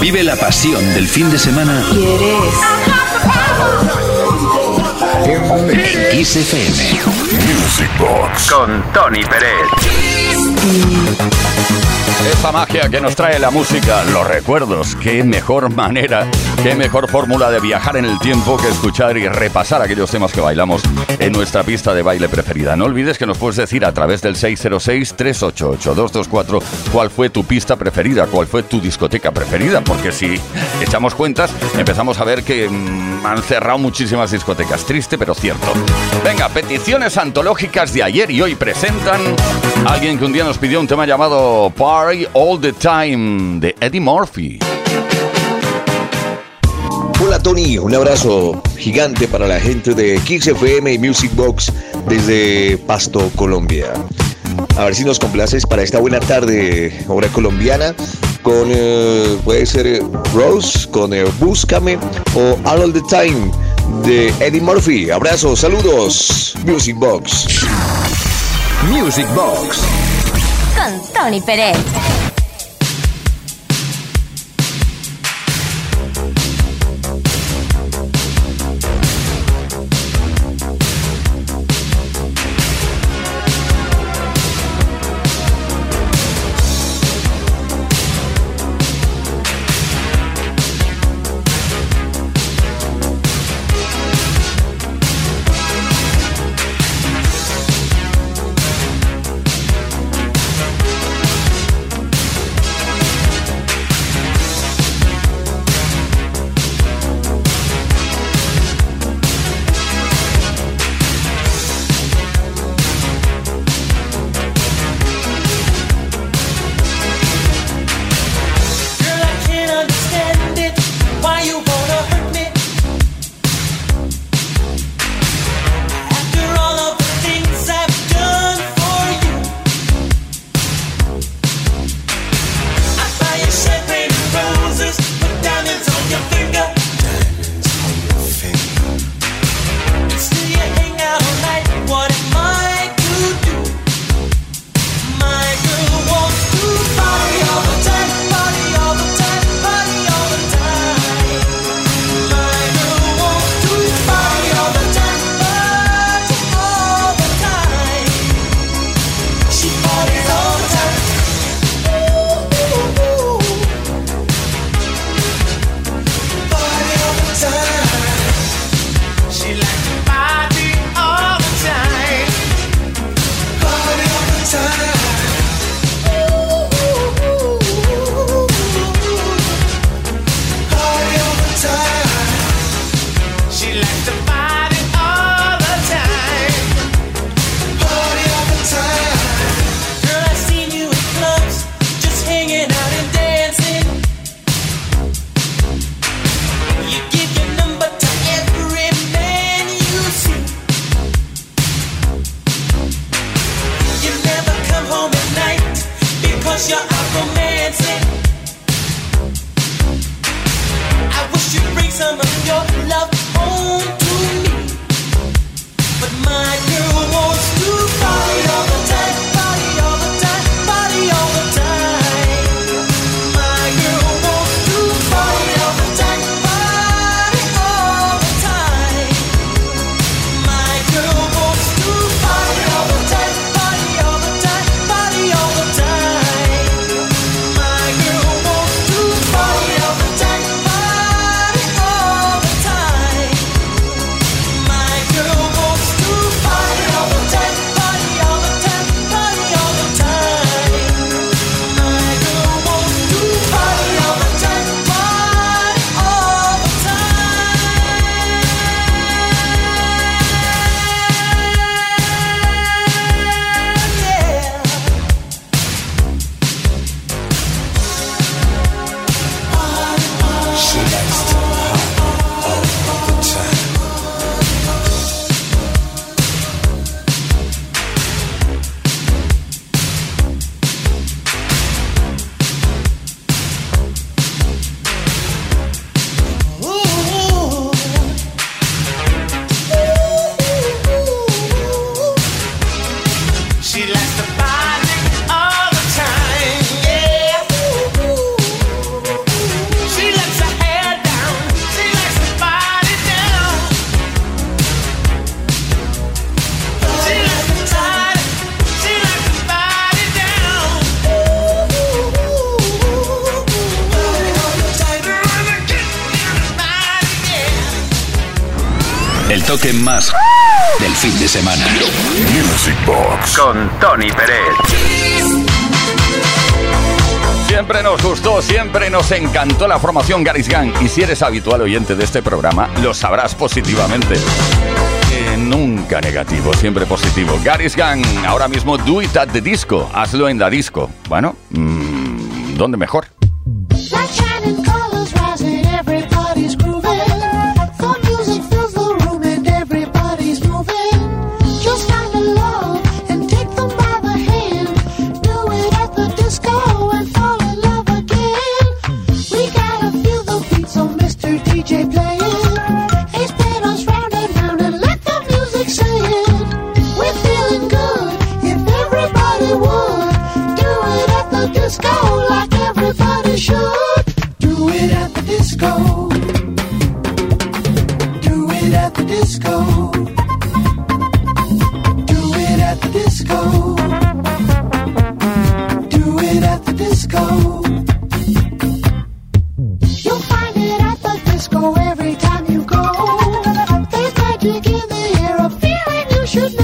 Vive la pasión del fin de semana. ¿Quieres? En XFM. Music Box. Con Tony Pérez. Esa magia que nos trae la música, los recuerdos. Qué mejor manera, qué mejor fórmula de viajar en el tiempo que escuchar y repasar aquellos temas que bailamos en nuestra pista de baile preferida. No olvides que nos puedes decir a través del 606-388-224 cuál fue tu pista preferida, cuál fue tu discoteca preferida, porque si echamos cuentas, empezamos a ver que mm, han cerrado muchísimas discotecas. Triste, pero cierto. Venga, peticiones antológicas de ayer y hoy presentan a alguien que un día nos pidió un tema llamado Party All the Time de Eddie Murphy. Hola Tony, un abrazo gigante para la gente de Kicks FM y Music Box desde Pasto, Colombia. A ver si nos complaces para esta buena tarde, obra colombiana, con, eh, puede ser Rose, con eh, Búscame o All the Time de Eddie Murphy. Abrazos, saludos, Music Box. Music Box con Tony Pérez. Toque más del fin de semana. Music Box con Tony Pérez. Siempre nos gustó, siempre nos encantó la formación Garis Gang. Y si eres habitual oyente de este programa, lo sabrás positivamente. nunca negativo, siempre positivo. Garis Gang, ahora mismo do it at the disco. Hazlo en la disco. Bueno, mmm, ¿dónde mejor? should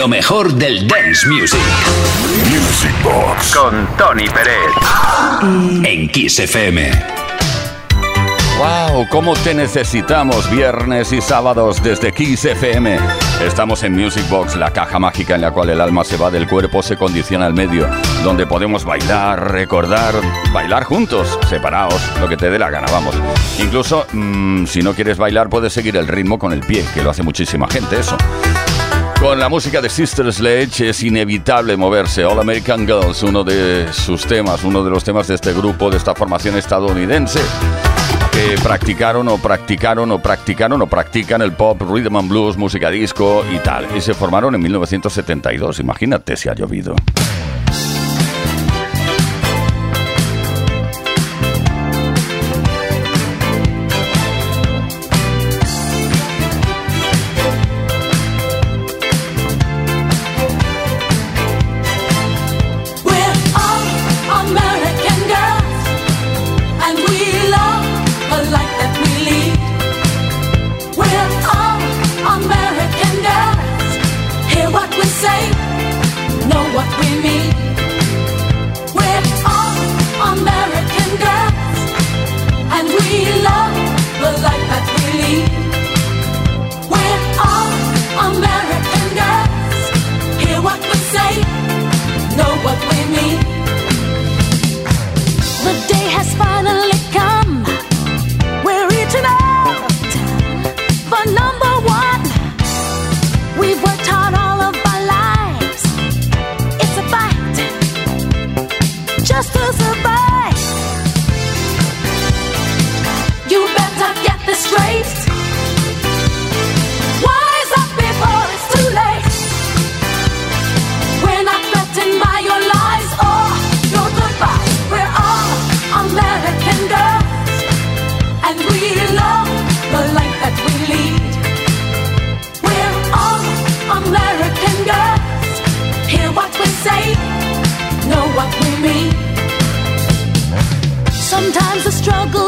Lo mejor del dance music. Music Box Con Tony Pérez. En Kiss FM. ¡Wow! ¿Cómo te necesitamos viernes y sábados desde Kiss FM? Estamos en Music Box, la caja mágica en la cual el alma se va del cuerpo, se condiciona al medio, donde podemos bailar, recordar, bailar juntos, separados, lo que te dé la gana, vamos. Incluso, mm, si no quieres bailar, puedes seguir el ritmo con el pie, que lo hace muchísima gente, eso. Con la música de Sister Sledge es inevitable moverse. All American Girls, uno de sus temas, uno de los temas de este grupo, de esta formación estadounidense, que practicaron o practicaron o practicaron o practican el pop, rhythm and blues, música disco y tal. Y se formaron en 1972. Imagínate si ha llovido. Struggle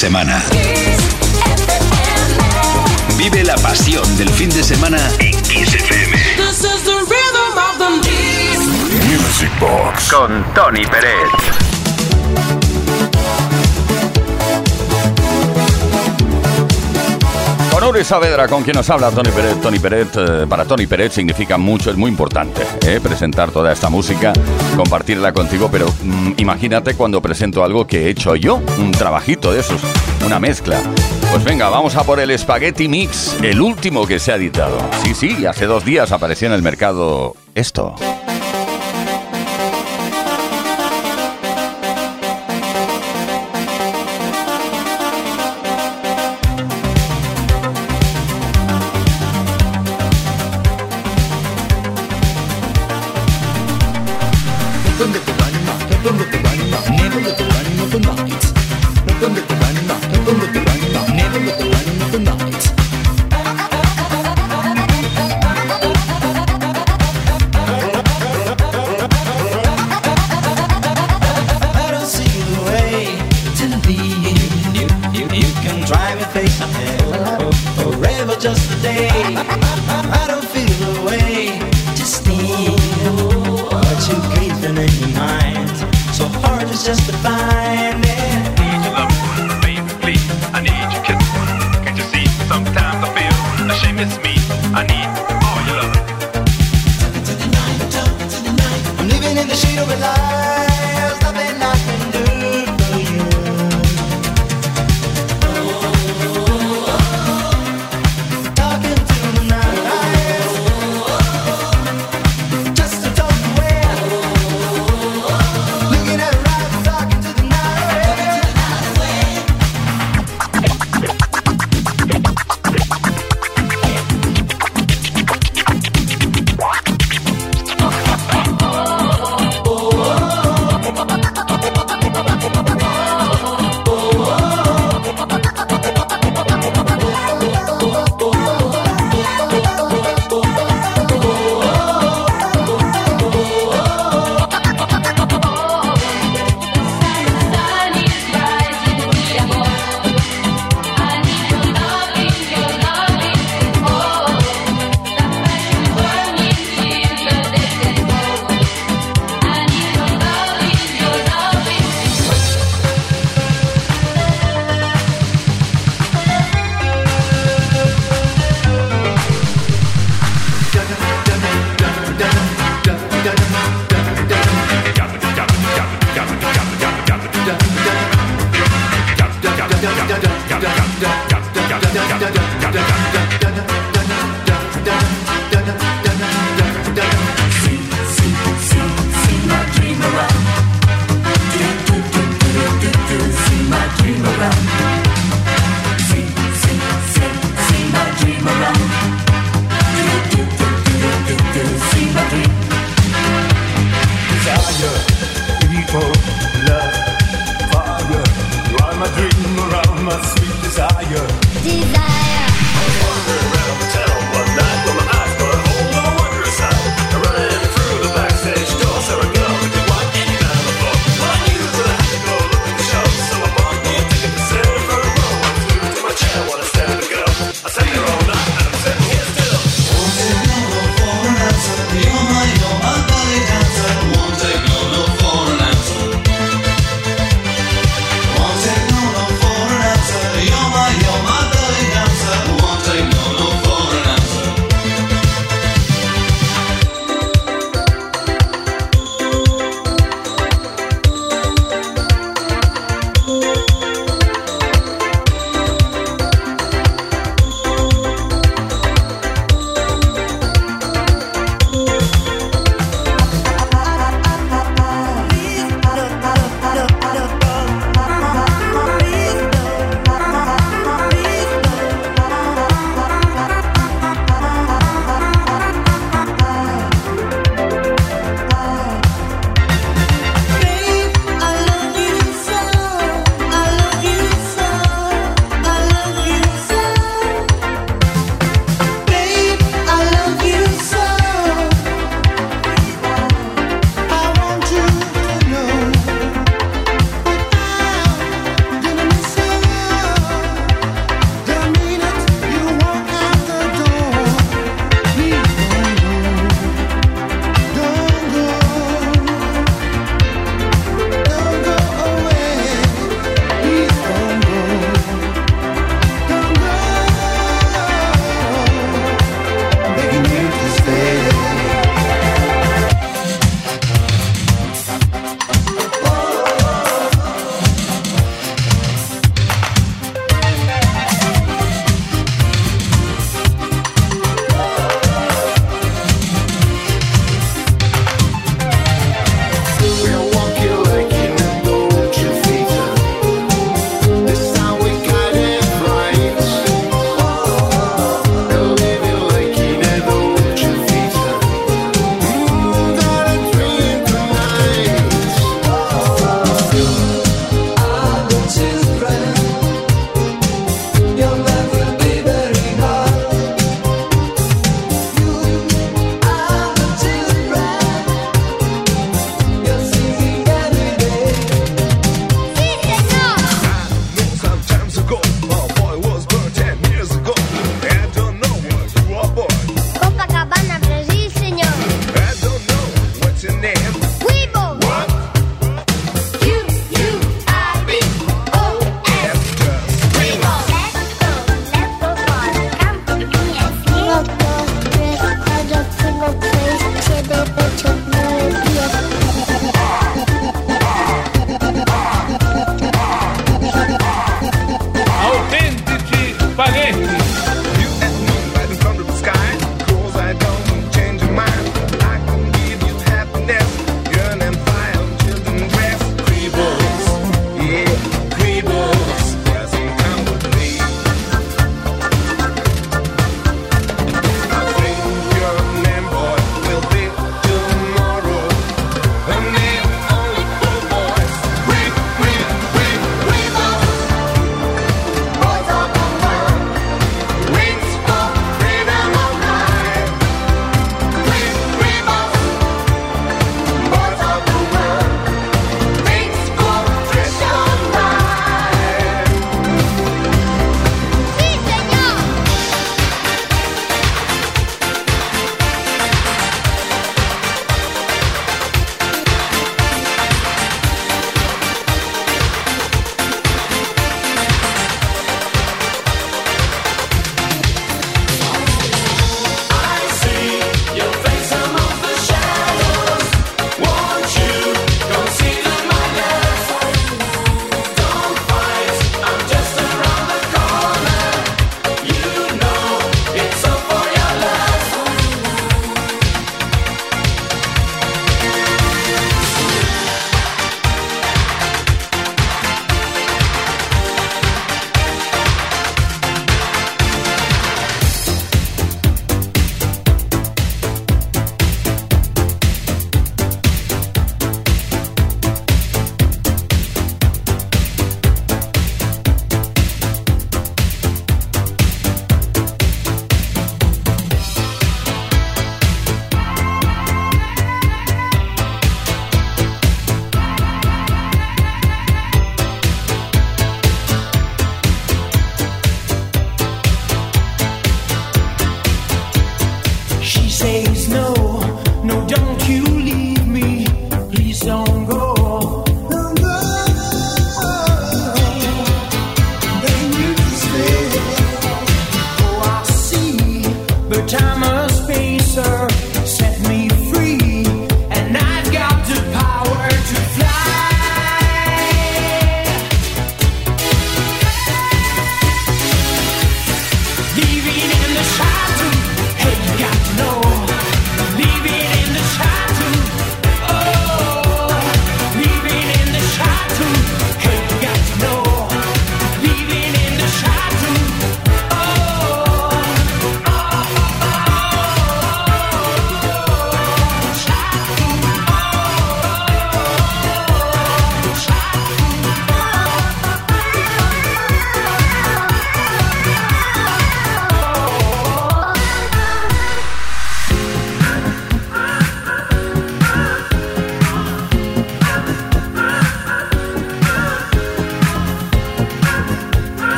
semana. Vive la pasión del fin de semana en Kiss FM. Music Box. Con Tony Pérez. Honores Saavedra, con quien nos habla Tony Peret. Tony Peret, eh, para Tony Peret significa mucho, es muy importante eh, presentar toda esta música, compartirla contigo, pero mm, imagínate cuando presento algo que he hecho yo, un trabajito de esos, una mezcla. Pues venga, vamos a por el Spaghetti Mix, el último que se ha editado. Sí, sí, hace dos días apareció en el mercado esto. Nothing but the running mouth, nothing but the running mouth, never with the running of the night. Nothing but the running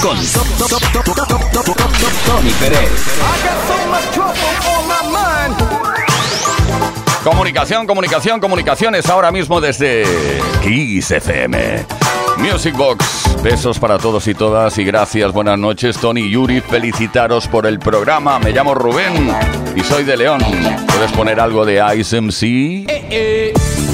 con Tony Pérez. Comunicación, comunicación, comunicaciones ahora mismo desde Kiss FM. Music Box, besos para todos y todas y gracias, buenas noches Tony y Yuri, felicitaros por el programa, me llamo Rubén y soy de León. ¿Puedes poner algo de Ice MC? Billy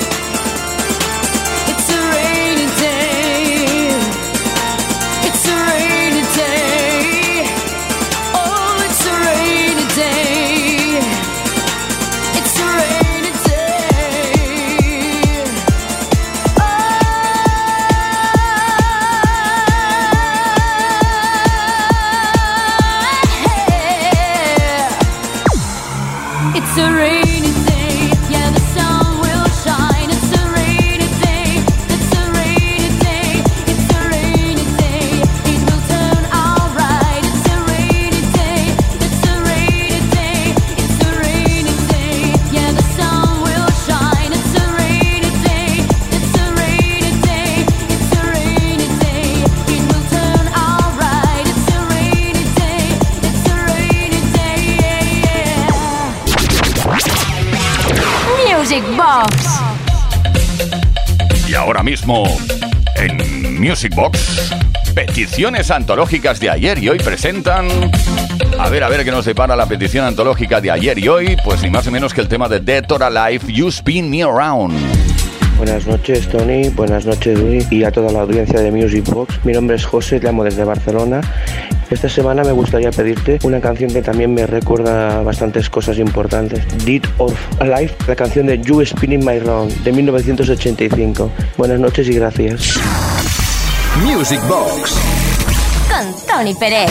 Ahora mismo, en Music Box, peticiones antológicas de ayer y hoy presentan... A ver, a ver qué nos depara la petición antológica de ayer y hoy, pues ni más ni menos que el tema de Dead or Alive, You Spin Me Around. Buenas noches, Tony. Buenas noches, Luis. Y a toda la audiencia de Music Box. Mi nombre es José, llamo desde Barcelona. Esta semana me gustaría pedirte una canción que también me recuerda bastantes cosas importantes. Dead of Alive, la canción de You Spinning My Round, de 1985. Buenas noches y gracias. Music Box con Tony Pérez.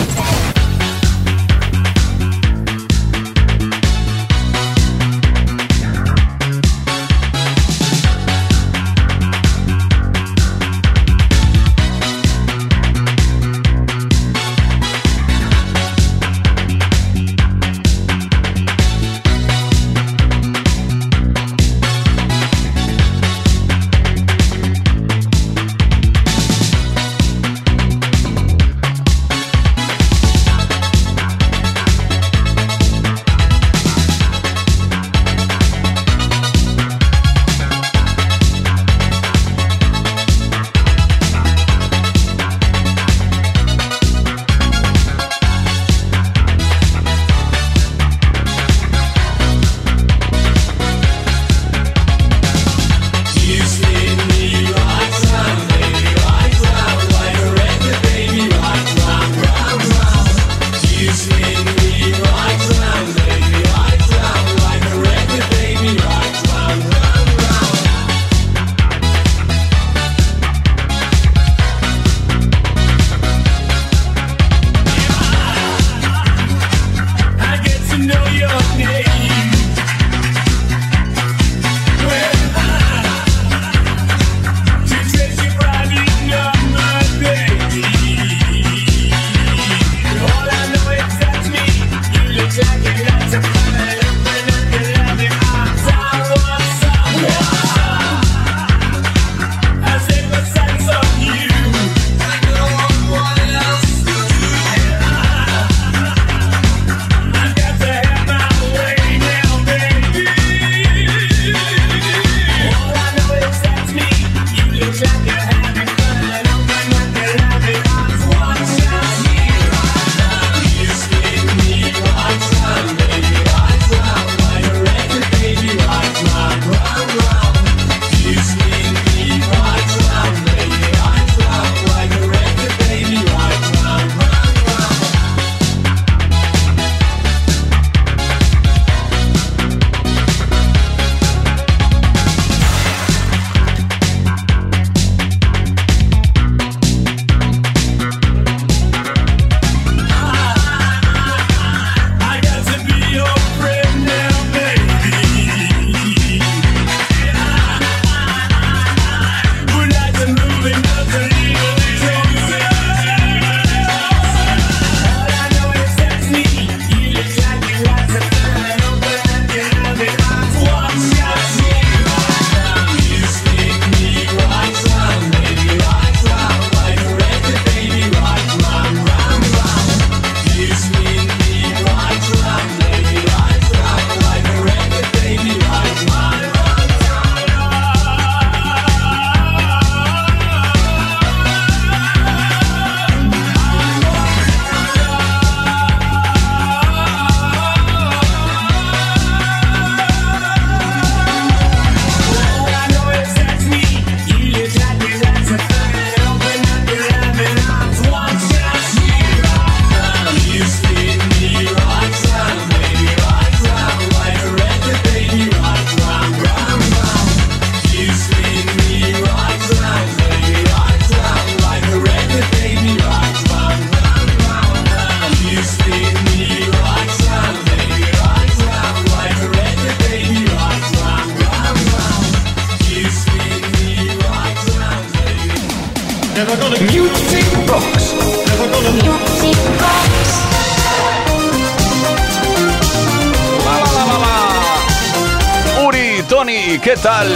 ¿Qué tal?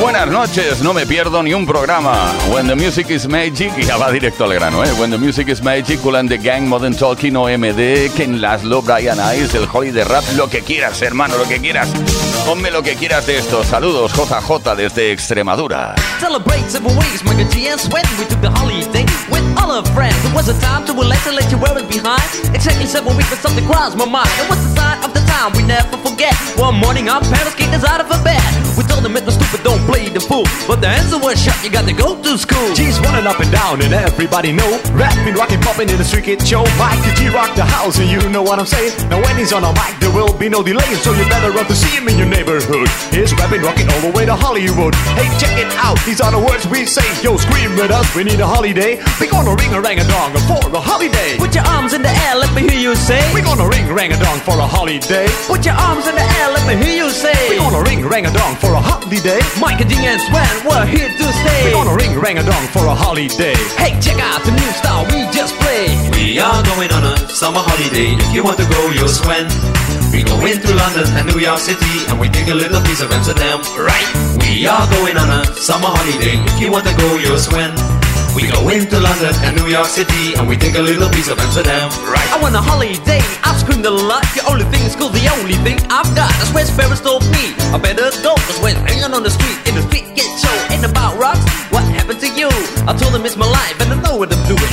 Buenas noches, no me pierdo ni un programa. When the music is magic, ya va directo al grano, ¿eh? When the music is magic, Cool and the Gang, Modern Talking, OMD, Ken Laszlo, Brian Ice, el Holiday Rap, lo que quieras, hermano, lo que quieras. Ponme lo que quieras de esto. Saludos, JJ, desde Extremadura. Celebrate with all our friends. It was a time to relax and let you wear it behind. Exactly seven weeks, but something crossed my mind. It was the sign of the time we never forget. One morning, our parents kicked us out of a bed. We told them it's no stupid, don't play the fool. But the answer was shut, you got to go to school. G's running up and down and everybody know Rapping, rocking, popping in the street kid show Mike the G rock the house and you know what I'm saying Now when he's on a mic there will be no delay So you better run to see him in your neighborhood He's rapping, rocking all the way to Hollywood Hey check it out, these are the words we say Yo scream with us, we need a holiday We gonna ring a rang a dong for a holiday Put your arms in the air, let me hear you say. We're gonna ring rang a dong for a holiday Put your arms in the air, let me hear you say. We're gonna ring rang a dong for a holiday Mike and Ding and Swan, we're here to stay. We're gonna ring rang a dong for a holiday Hey, check out the new style we just played. We are going on a summer holiday. If you want to go, you'll swim. We go into London and New York City and we take a little piece of Amsterdam, right? We are going on a summer holiday. If you want to go, you'll swim. We go into London and New York City and we take a little piece of Amsterdam, right? I want a holiday, I've screamed a lot. The only thing is cool, the only thing I've got. That's where Sparrows told me. I better go, cause when hanging on the street, in the street get show, ain't about rocks. What happened to you? I told him it's my life and I know what I'm doing.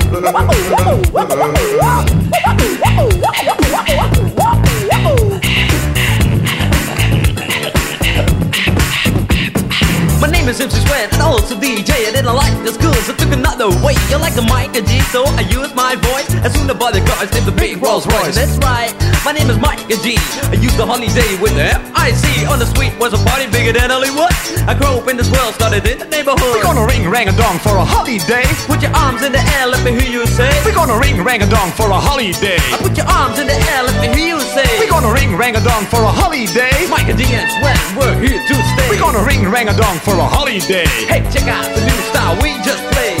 My name is MC Sweat, and I was a DJ, and then I like this good another way. You like a mic and G, so I use my voice. As soon as I the cars, named the big Rolls Royce. That's right, my name is Mike and G. I used the holiday with the F-I-C. On the street was a party bigger than Hollywood. I grew up in this world, started in the neighborhood. We're gonna ring rang a dong for a holiday. Put your arms in the air, let me hear you say. We're gonna ring rang a dong for a holiday. I put your arms in the air, let me hear you say. We're gonna ring rang a dong for a holiday. Mike and D and Sweat, we're here to stay. We're gonna ring rang a dong for a holiday. Hey, check out the new style we just played.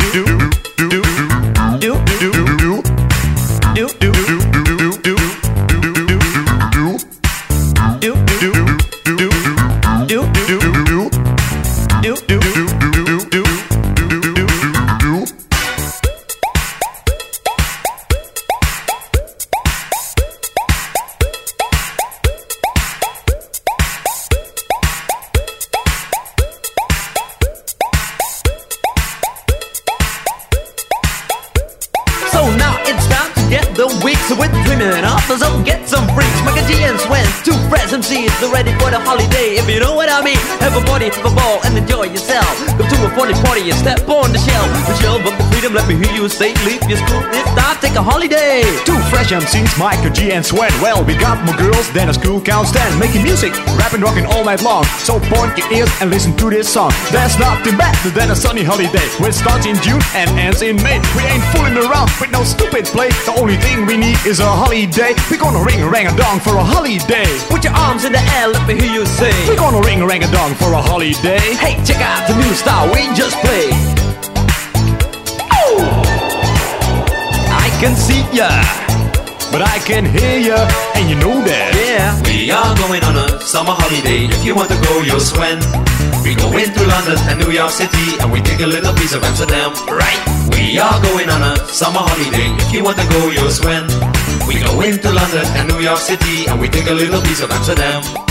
Fresh MCs, Michael G and Sweat. Well, we got more girls than a school can stand. Making music, rapping, rocking all night long. So point your ears and listen to this song. There's nothing better than a sunny holiday. Which starts in June and ends in May. We ain't fooling around with no stupid play. The only thing we need is a holiday. We're gonna ring rang a dong for a holiday. Put your arms in the air, let me hear you say. We're gonna ring rang a dong for a holiday. Hey, check out the new style we just played. I can see ya, But I can hear ya, and you know that. yeah. We are going on a summer holiday. If you want to go, you'll swim. We go into London and New York City and we take a little piece of Amsterdam, right? We are going on a summer holiday. If you want to go, you'll swim. We go into London and New York City and we take a little piece of Amsterdam.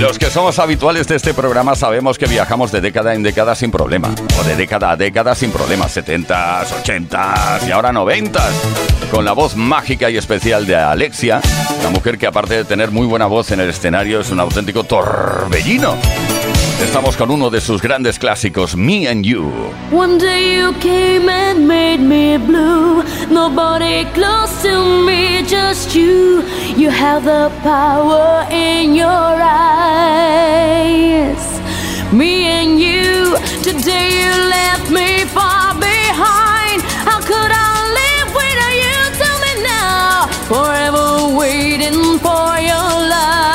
Los que somos habituales de este programa sabemos que viajamos de década en década sin problema. O de década a década sin problema. 70s, 80s y ahora 90s. Con la voz mágica y especial de Alexia, una mujer que aparte de tener muy buena voz en el escenario es un auténtico torbellino. Estamos con uno de sus grandes clásicos, Me and You. One day you came and made me blue. Nobody close to me, just you. You have the power in your eyes. Me and you, today you left me far behind. How could I live without you? Tell me now. Forever waiting for your love.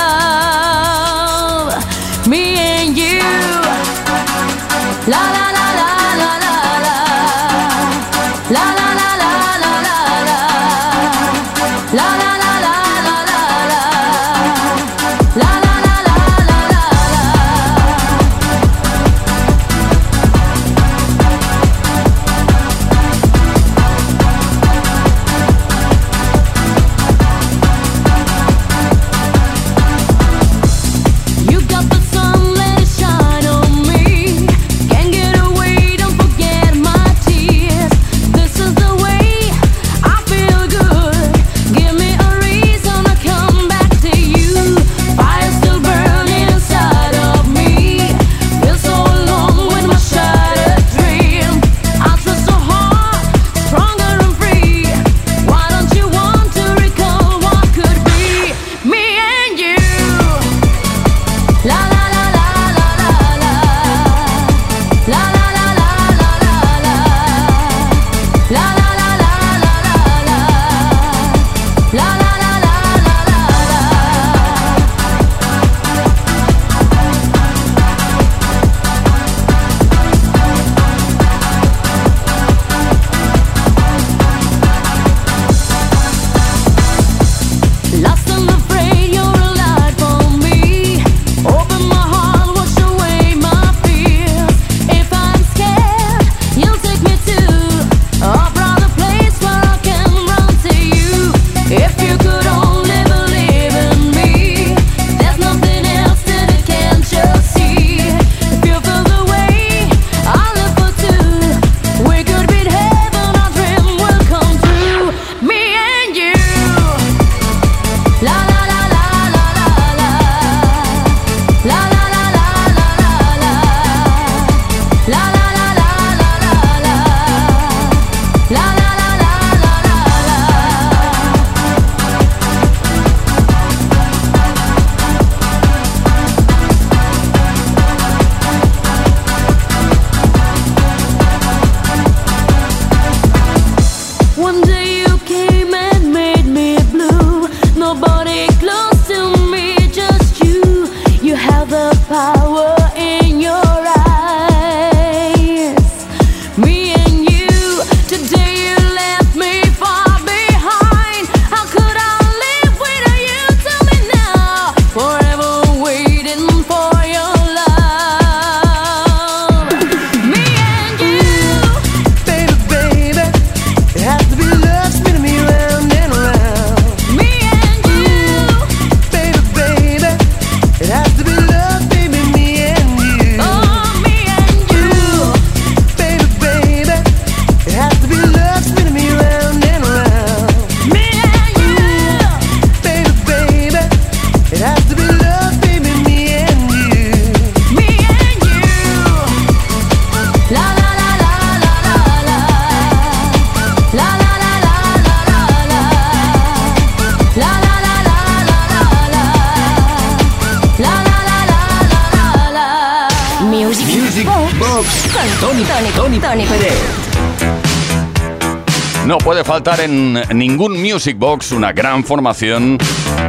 Faltar en ningún Music Box una gran formación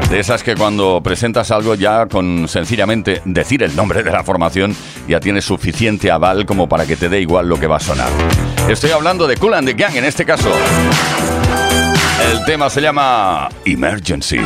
de esas que cuando presentas algo ya con sencillamente decir el nombre de la formación ya tienes suficiente aval como para que te dé igual lo que va a sonar. Estoy hablando de Cool and the Gang en este caso. El tema se llama Emergency.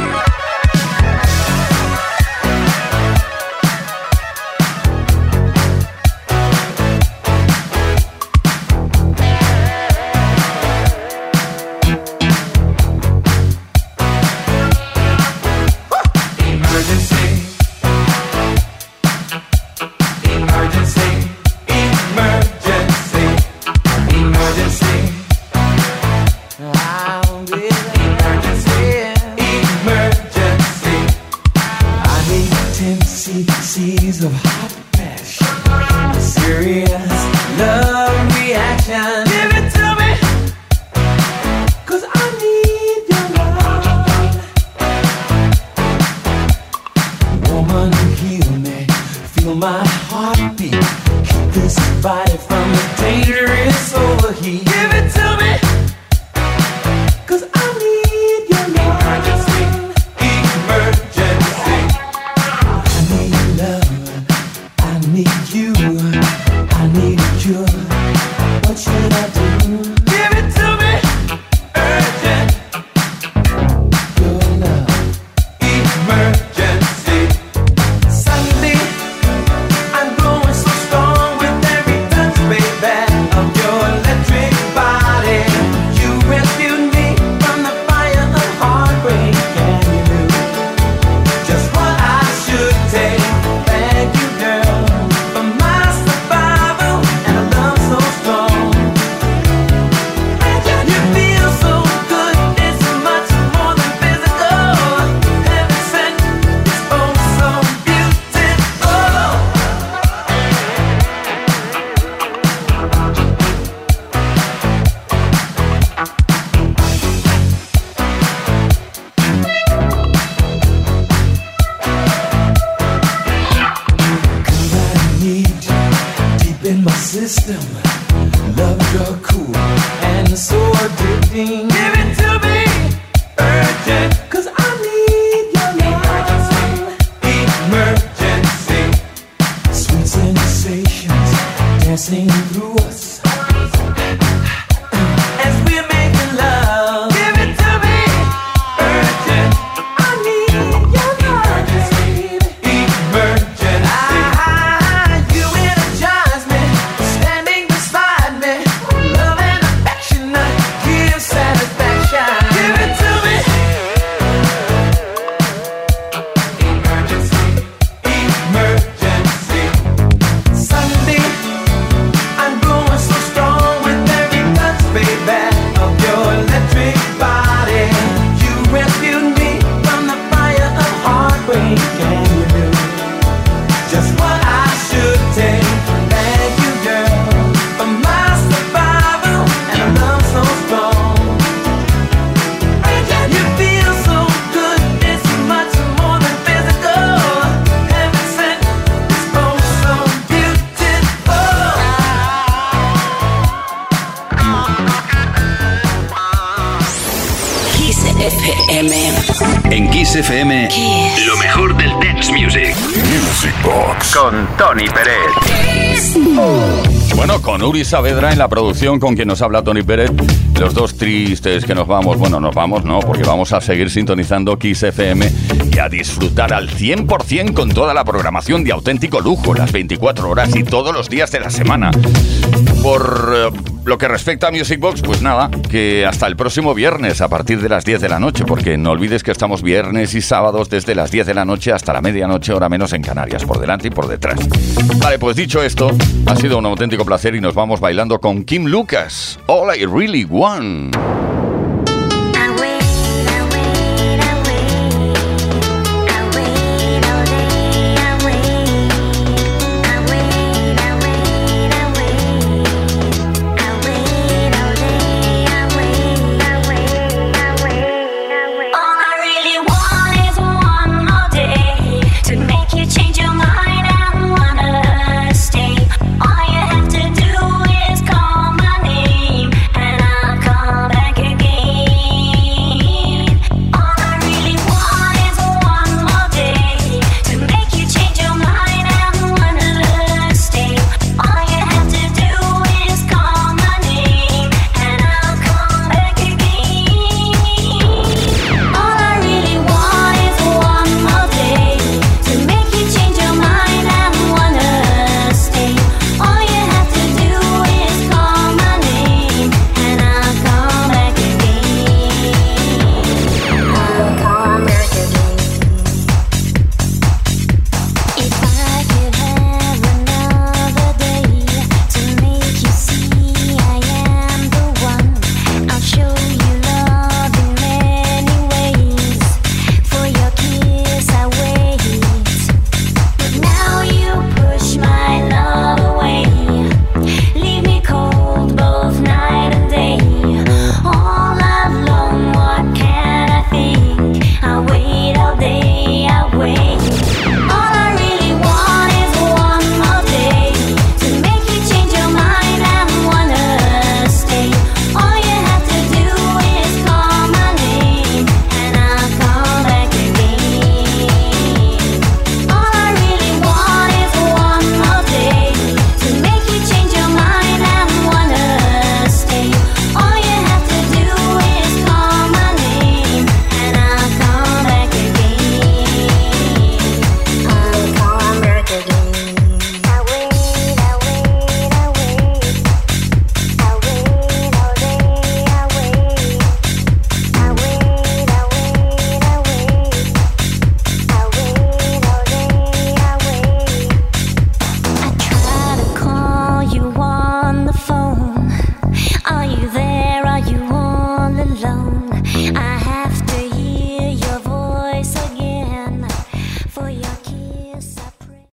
Kiss FM, lo mejor del dance music. Music Box. Con Tony Pérez. Bueno, con Uri Saavedra en la producción, con quien nos habla Tony Pérez. Los dos tristes que nos vamos, bueno, nos vamos, no, porque vamos a seguir sintonizando Kiss FM y a disfrutar al 100% con toda la programación de auténtico lujo, las 24 horas y todos los días de la semana. Por eh, lo que respecta a Music Box, pues nada, que hasta el próximo viernes a partir de las 10 de la noche, porque no olvides que estamos viernes y sábados desde las 10 de la noche hasta la medianoche, hora menos en Canarias, por delante y por detrás. Vale, pues dicho esto, ha sido un auténtico placer y nos vamos bailando con Kim Lucas. All I Really Want.